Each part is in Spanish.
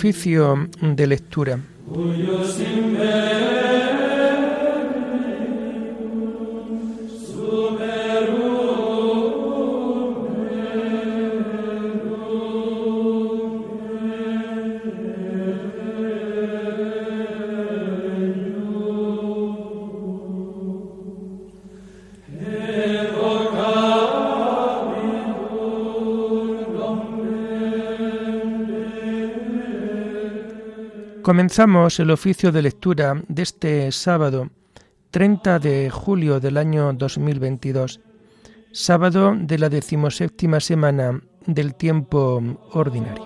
Oficio de lectura. Comenzamos el oficio de lectura de este sábado 30 de julio del año 2022, sábado de la decimoséptima semana del tiempo ordinario.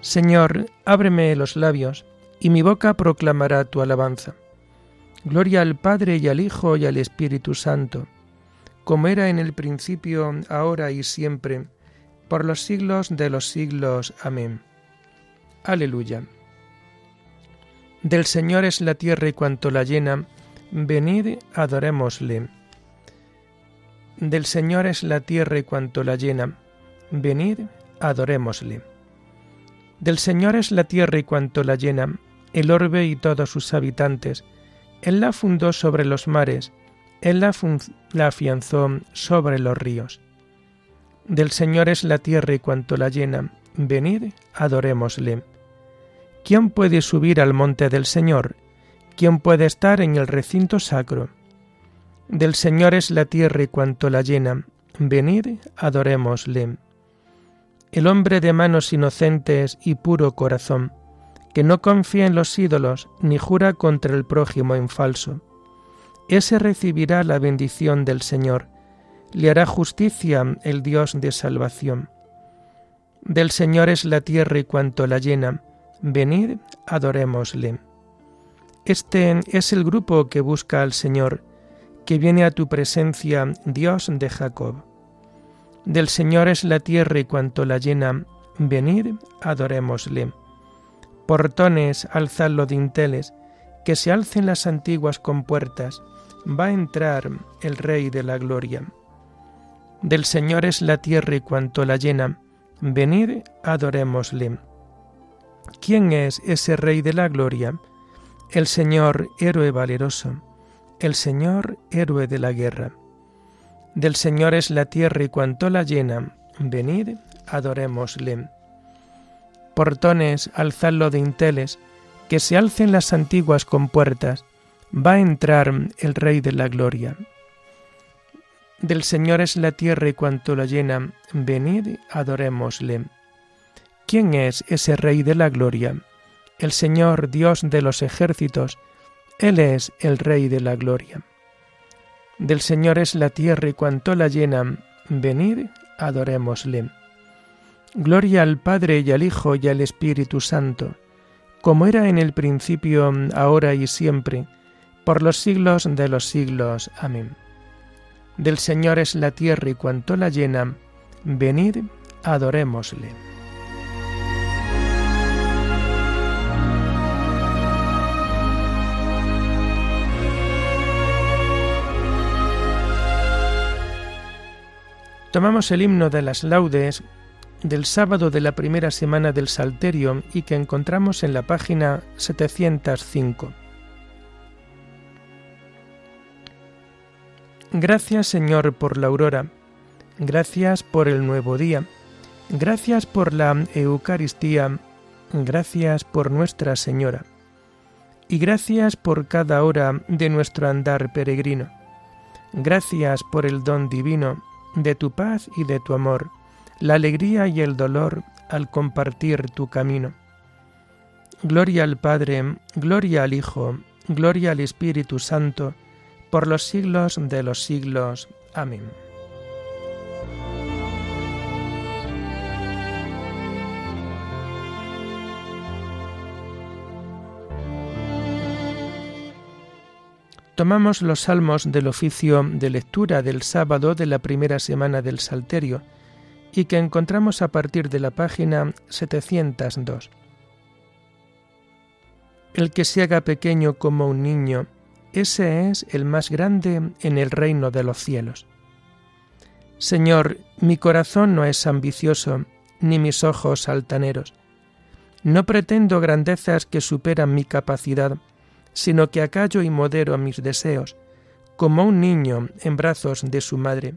Señor, ábreme los labios, y mi boca proclamará tu alabanza. Gloria al Padre y al Hijo y al Espíritu Santo como era en el principio, ahora y siempre, por los siglos de los siglos. Amén. Aleluya. Del Señor es la tierra y cuanto la llena, venid, adorémosle. Del Señor es la tierra y cuanto la llena, venid, adorémosle. Del Señor es la tierra y cuanto la llena, el orbe y todos sus habitantes. Él la fundó sobre los mares, él la, afianzó sobre los ríos. Del Señor es la tierra y cuanto la llena. Venid, adorémosle. ¿Quién puede subir al monte del Señor? ¿Quién puede estar en el recinto sacro? Del Señor es la tierra y cuanto la llena. Venid, adorémosle. El hombre de manos inocentes y puro corazón, que no confía en los ídolos ni jura contra el prójimo en falso ese recibirá la bendición del Señor, le hará justicia el Dios de salvación. Del Señor es la tierra y cuanto la llena, venid, adorémosle. Este es el grupo que busca al Señor, que viene a tu presencia, Dios de Jacob. Del Señor es la tierra y cuanto la llena, venid, adorémosle. Portones, alzad los dinteles, que se alcen las antiguas compuertas, va a entrar el Rey de la Gloria. Del Señor es la tierra y cuanto la llena, venid, adorémosle. ¿Quién es ese Rey de la Gloria? El Señor, héroe valeroso, el Señor, héroe de la guerra. Del Señor es la tierra y cuanto la llena, venid, adorémosle. Portones, alzadlo de inteles, que se alcen las antiguas compuertas, va a entrar el Rey de la Gloria. Del Señor es la tierra y cuanto la llena, venid, adorémosle. ¿Quién es ese Rey de la Gloria? El Señor Dios de los ejércitos, Él es el Rey de la Gloria. Del Señor es la tierra y cuanto la llena, venid, adorémosle. Gloria al Padre y al Hijo y al Espíritu Santo, como era en el principio, ahora y siempre, por los siglos de los siglos. Amén. Del Señor es la tierra y cuanto la llena, venid, adorémosle. Tomamos el himno de las laudes del sábado de la primera semana del Salterio y que encontramos en la página 705. Gracias Señor por la aurora, gracias por el nuevo día, gracias por la Eucaristía, gracias por Nuestra Señora, y gracias por cada hora de nuestro andar peregrino. Gracias por el don divino de tu paz y de tu amor, la alegría y el dolor al compartir tu camino. Gloria al Padre, gloria al Hijo, gloria al Espíritu Santo, por los siglos de los siglos. Amén. Tomamos los salmos del oficio de lectura del sábado de la primera semana del Salterio y que encontramos a partir de la página 702. El que se haga pequeño como un niño, ese es el más grande en el reino de los cielos. Señor, mi corazón no es ambicioso, ni mis ojos altaneros. No pretendo grandezas que superan mi capacidad, sino que acallo y modero mis deseos, como un niño en brazos de su madre.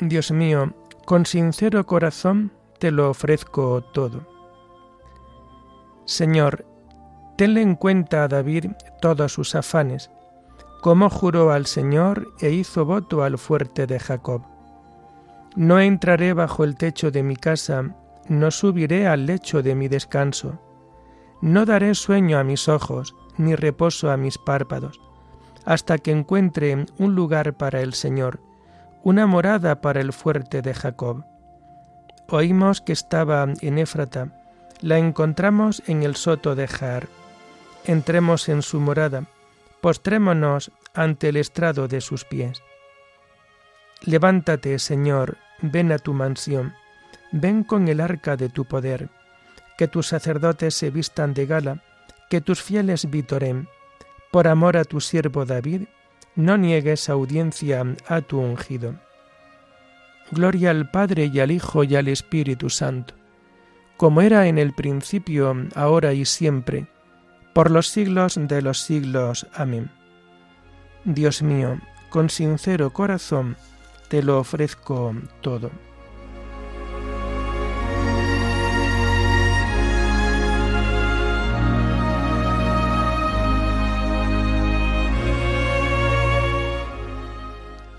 Dios mío, con sincero corazón te lo ofrezco todo. Señor, tenle en cuenta a David todos sus afanes, como juró al Señor e hizo voto al fuerte de Jacob. No entraré bajo el techo de mi casa, no subiré al lecho de mi descanso, no daré sueño a mis ojos, ni reposo a mis párpados, hasta que encuentre un lugar para el Señor, una morada para el fuerte de Jacob. Oímos que estaba en Éfrata, la encontramos en el soto de Jaar. Entremos en su morada, postrémonos ante el estrado de sus pies. Levántate, Señor, ven a tu mansión, ven con el arca de tu poder, que tus sacerdotes se vistan de gala, que tus fieles vitoren. Por amor a tu siervo David, no niegues audiencia a tu ungido. Gloria al Padre y al Hijo y al Espíritu Santo, como era en el principio, ahora y siempre, por los siglos de los siglos. Amén. Dios mío, con sincero corazón, te lo ofrezco todo.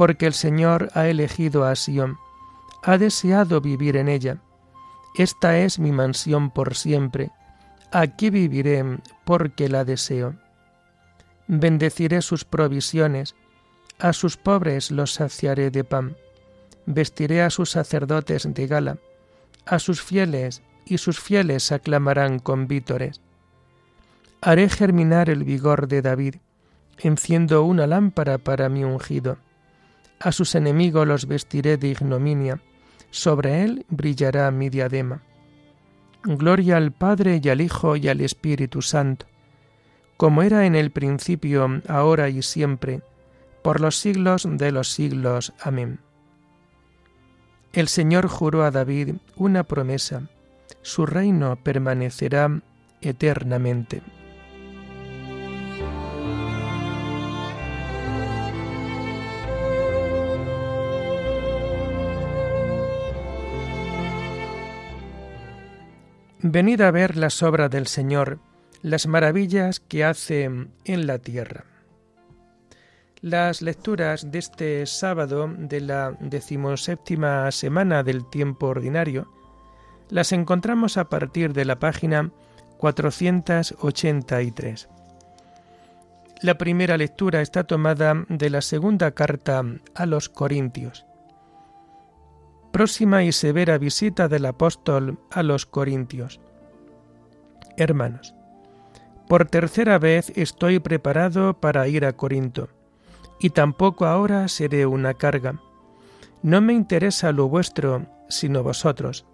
porque el Señor ha elegido a Sión, ha deseado vivir en ella. Esta es mi mansión por siempre, aquí viviré porque la deseo. Bendeciré sus provisiones, a sus pobres los saciaré de pan, vestiré a sus sacerdotes de gala, a sus fieles y sus fieles aclamarán con vítores. Haré germinar el vigor de David, enciendo una lámpara para mi ungido a sus enemigos los vestiré de ignominia, sobre él brillará mi diadema. Gloria al Padre y al Hijo y al Espíritu Santo, como era en el principio, ahora y siempre, por los siglos de los siglos. Amén. El Señor juró a David una promesa, su reino permanecerá eternamente. Venid a ver las obras del Señor, las maravillas que hace en la tierra. Las lecturas de este sábado de la decimoséptima semana del tiempo ordinario las encontramos a partir de la página 483. La primera lectura está tomada de la segunda carta a los Corintios próxima y severa visita del apóstol a los Corintios. Hermanos, por tercera vez estoy preparado para ir a Corinto, y tampoco ahora seré una carga. No me interesa lo vuestro, sino vosotros.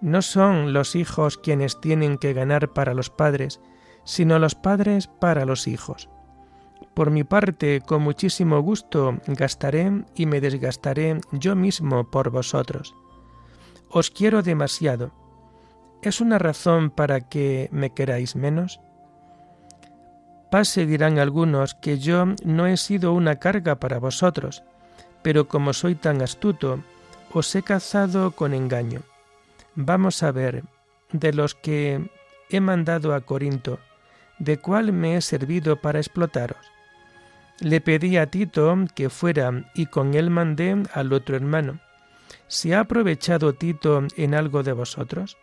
No son los hijos quienes tienen que ganar para los padres, sino los padres para los hijos. Por mi parte, con muchísimo gusto, gastaré y me desgastaré yo mismo por vosotros. Os quiero demasiado. ¿Es una razón para que me queráis menos? Pase, dirán algunos, que yo no he sido una carga para vosotros, pero como soy tan astuto, os he cazado con engaño. Vamos a ver, de los que he mandado a Corinto, ¿de cuál me he servido para explotaros? Le pedí a Tito que fuera y con él mandé al otro hermano. ¿Se ha aprovechado Tito en algo de vosotros?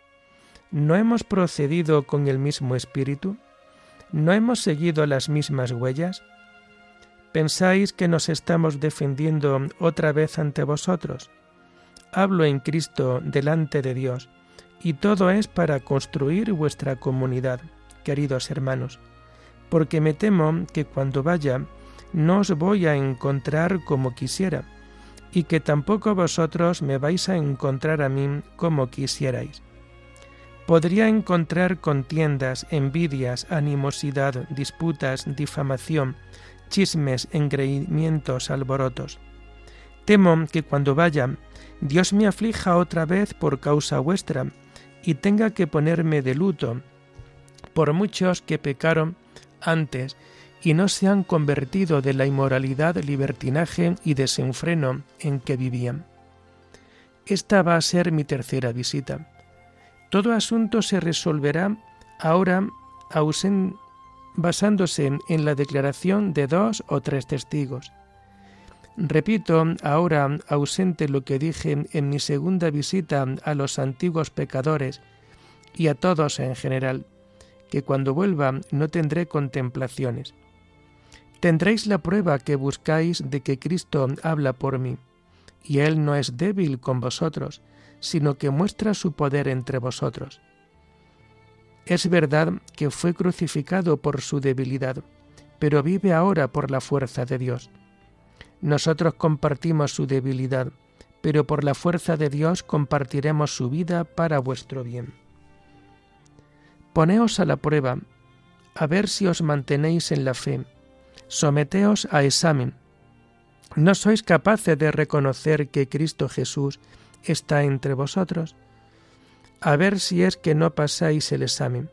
¿No hemos procedido con el mismo espíritu? ¿No hemos seguido las mismas huellas? ¿Pensáis que nos estamos defendiendo otra vez ante vosotros? Hablo en Cristo delante de Dios, y todo es para construir vuestra comunidad, queridos hermanos, porque me temo que cuando vaya no os voy a encontrar como quisiera, y que tampoco vosotros me vais a encontrar a mí como quisierais. Podría encontrar contiendas, envidias, animosidad, disputas, difamación, chismes, engreimientos, alborotos. Temo que cuando vaya, Dios me aflija otra vez por causa vuestra, y tenga que ponerme de luto por muchos que pecaron antes y no se han convertido de la inmoralidad, libertinaje y desenfreno en que vivían. Esta va a ser mi tercera visita. Todo asunto se resolverá ahora basándose en la declaración de dos o tres testigos. Repito ahora ausente lo que dije en mi segunda visita a los antiguos pecadores y a todos en general, que cuando vuelva no tendré contemplaciones tendréis la prueba que buscáis de que Cristo habla por mí, y Él no es débil con vosotros, sino que muestra su poder entre vosotros. Es verdad que fue crucificado por su debilidad, pero vive ahora por la fuerza de Dios. Nosotros compartimos su debilidad, pero por la fuerza de Dios compartiremos su vida para vuestro bien. Poneos a la prueba, a ver si os mantenéis en la fe, someteos a examen. ¿No sois capaces de reconocer que Cristo Jesús está entre vosotros? A ver si es que no pasáis el examen.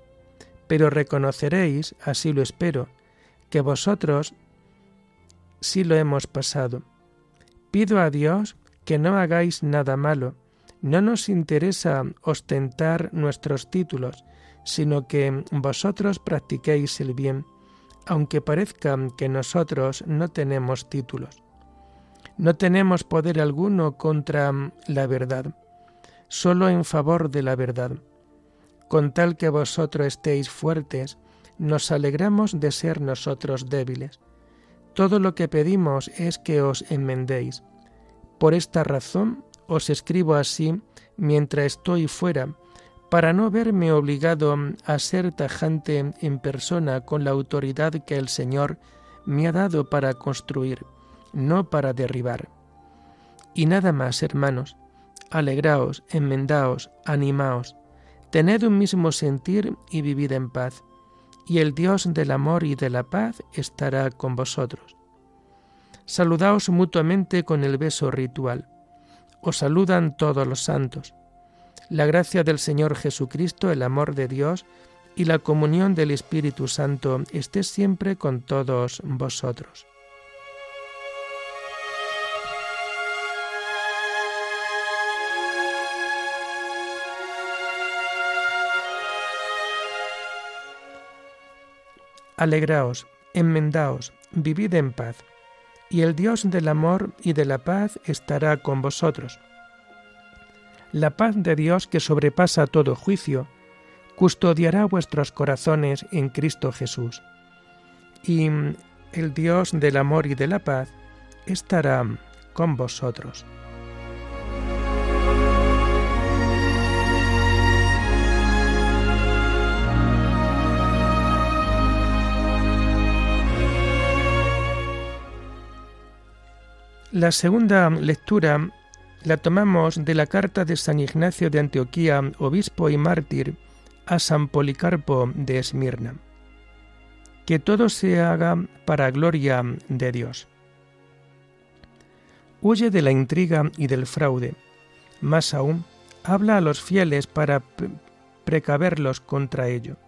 Pero reconoceréis, así lo espero, que vosotros sí lo hemos pasado. Pido a Dios que no hagáis nada malo. No nos interesa ostentar nuestros títulos, sino que vosotros practiquéis el bien aunque parezca que nosotros no tenemos títulos. No tenemos poder alguno contra la verdad, solo en favor de la verdad. Con tal que vosotros estéis fuertes, nos alegramos de ser nosotros débiles. Todo lo que pedimos es que os enmendéis. Por esta razón os escribo así mientras estoy fuera, para no verme obligado a ser tajante en persona con la autoridad que el Señor me ha dado para construir, no para derribar. Y nada más, hermanos, alegraos, enmendaos, animaos, tened un mismo sentir y vivid en paz, y el Dios del amor y de la paz estará con vosotros. Saludaos mutuamente con el beso ritual. Os saludan todos los santos. La gracia del Señor Jesucristo, el amor de Dios y la comunión del Espíritu Santo esté siempre con todos vosotros. Alegraos, enmendaos, vivid en paz, y el Dios del amor y de la paz estará con vosotros la paz de Dios que sobrepasa todo juicio, custodiará vuestros corazones en Cristo Jesús. Y el Dios del amor y de la paz estará con vosotros. La segunda lectura la tomamos de la carta de San Ignacio de Antioquía, obispo y mártir, a San Policarpo de Esmirna. Que todo se haga para gloria de Dios. Huye de la intriga y del fraude. Más aún, habla a los fieles para precaverlos contra ello.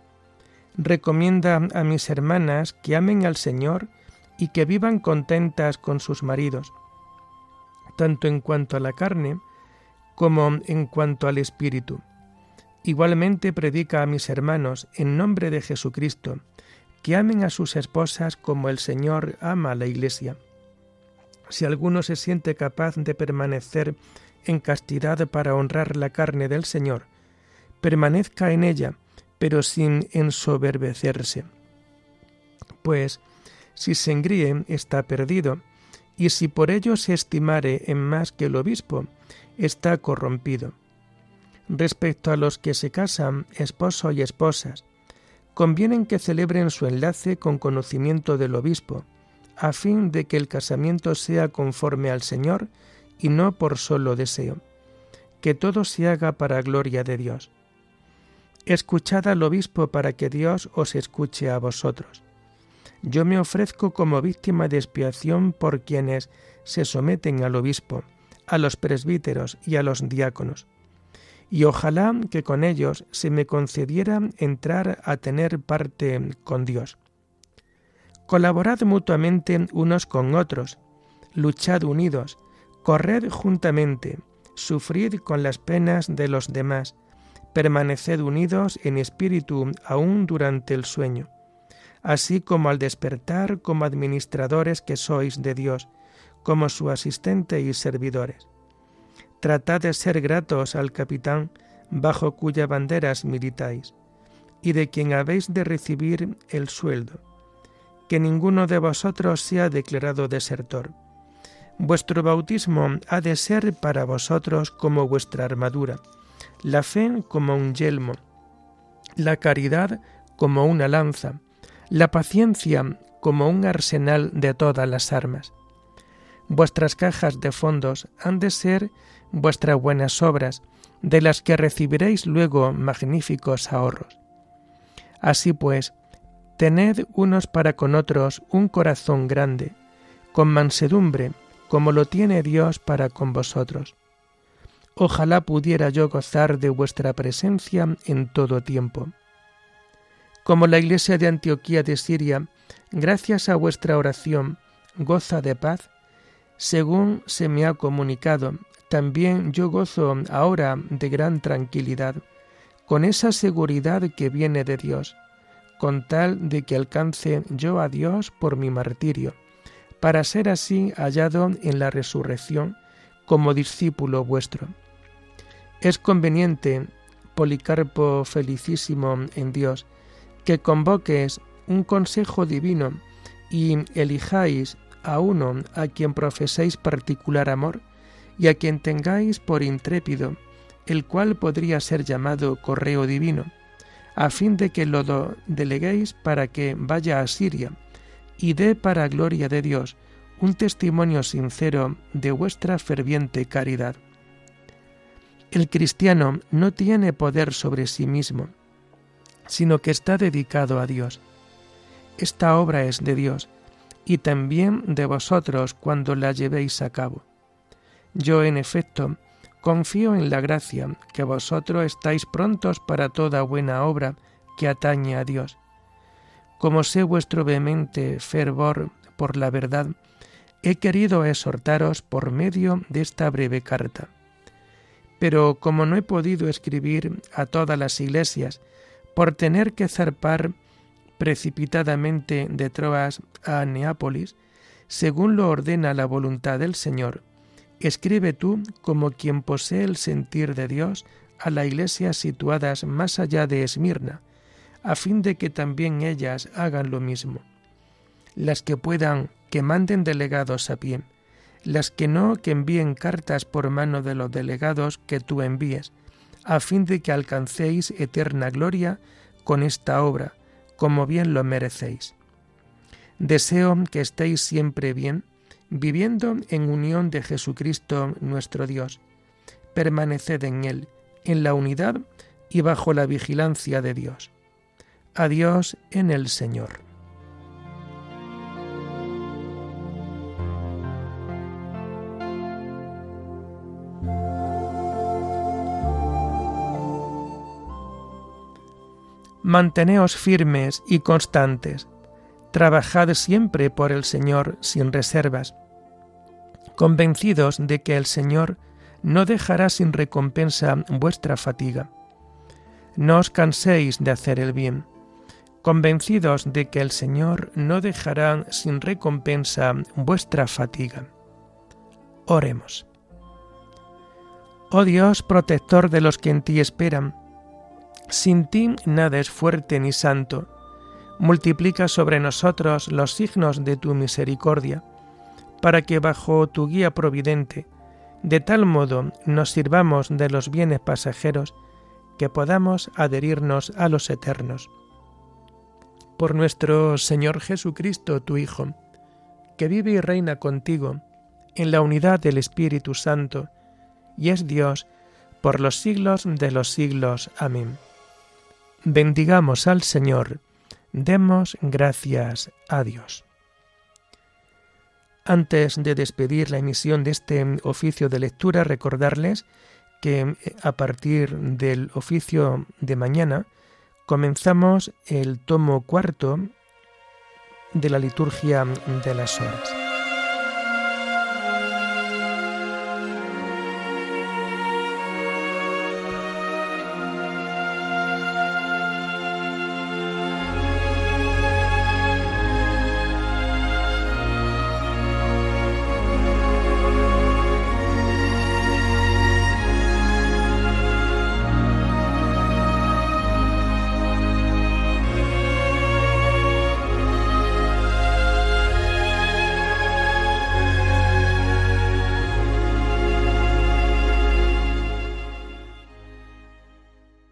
Recomienda a mis hermanas que amen al Señor y que vivan contentas con sus maridos, tanto en cuanto a la carne como en cuanto al espíritu. Igualmente predica a mis hermanos, en nombre de Jesucristo, que amen a sus esposas como el Señor ama a la Iglesia. Si alguno se siente capaz de permanecer en castidad para honrar la carne del Señor, permanezca en ella, pero sin ensoberbecerse. Pues, si se engríe, está perdido, y si por ello se estimare en más que el obispo, está corrompido. Respecto a los que se casan, esposo y esposas, convienen que celebren su enlace con conocimiento del obispo, a fin de que el casamiento sea conforme al Señor y no por solo deseo. Que todo se haga para gloria de Dios. Escuchad al obispo para que Dios os escuche a vosotros. Yo me ofrezco como víctima de expiación por quienes se someten al obispo, a los presbíteros y a los diáconos. Y ojalá que con ellos se me concediera entrar a tener parte con Dios. Colaborad mutuamente unos con otros, luchad unidos, corred juntamente, sufrid con las penas de los demás, permaneced unidos en espíritu aún durante el sueño, así como al despertar como administradores que sois de Dios, como su asistente y servidores. Tratad de ser gratos al capitán bajo cuya banderas militáis, y de quien habéis de recibir el sueldo. Que ninguno de vosotros sea declarado desertor. Vuestro bautismo ha de ser para vosotros como vuestra armadura, la fe como un yelmo, la caridad como una lanza, la paciencia como un arsenal de todas las armas. Vuestras cajas de fondos han de ser vuestras buenas obras, de las que recibiréis luego magníficos ahorros. Así pues, tened unos para con otros un corazón grande, con mansedumbre, como lo tiene Dios para con vosotros. Ojalá pudiera yo gozar de vuestra presencia en todo tiempo. Como la iglesia de Antioquía de Siria, gracias a vuestra oración, goza de paz, según se me ha comunicado, también yo gozo ahora de gran tranquilidad, con esa seguridad que viene de Dios, con tal de que alcance yo a Dios por mi martirio, para ser así hallado en la resurrección como discípulo vuestro. Es conveniente, Policarpo felicísimo en Dios, que convoques un consejo divino y elijáis a uno a quien profeséis particular amor y a quien tengáis por intrépido, el cual podría ser llamado correo divino, a fin de que lo deleguéis para que vaya a Siria y dé para gloria de Dios un testimonio sincero de vuestra ferviente caridad. El cristiano no tiene poder sobre sí mismo, sino que está dedicado a Dios. Esta obra es de Dios, y también de vosotros cuando la llevéis a cabo. Yo, en efecto, confío en la gracia, que vosotros estáis prontos para toda buena obra que atañe a Dios. Como sé vuestro vehemente fervor por la verdad, he querido exhortaros por medio de esta breve carta. Pero como no he podido escribir a todas las iglesias, por tener que zarpar precipitadamente de Troas a Neápolis, según lo ordena la voluntad del Señor, escribe tú como quien posee el sentir de Dios a las iglesias situadas más allá de Esmirna, a fin de que también ellas hagan lo mismo. Las que puedan, que manden delegados a pie, las que no, que envíen cartas por mano de los delegados que tú envíes, a fin de que alcancéis eterna gloria con esta obra, como bien lo merecéis. Deseo que estéis siempre bien, viviendo en unión de Jesucristo nuestro Dios. Permaneced en Él, en la unidad y bajo la vigilancia de Dios. Adiós en el Señor. Manteneos firmes y constantes. Trabajad siempre por el Señor sin reservas, convencidos de que el Señor no dejará sin recompensa vuestra fatiga. No os canséis de hacer el bien, convencidos de que el Señor no dejará sin recompensa vuestra fatiga. Oremos. Oh Dios, protector de los que en ti esperan, sin ti nada es fuerte ni santo. Multiplica sobre nosotros los signos de tu misericordia, para que bajo tu guía providente, de tal modo nos sirvamos de los bienes pasajeros, que podamos adherirnos a los eternos. Por nuestro Señor Jesucristo, tu Hijo, que vive y reina contigo, en la unidad del Espíritu Santo, y es Dios por los siglos de los siglos. Amén. Bendigamos al Señor, demos gracias a Dios. Antes de despedir la emisión de este oficio de lectura, recordarles que eh, a partir del oficio de mañana comenzamos el tomo cuarto de la liturgia de las horas.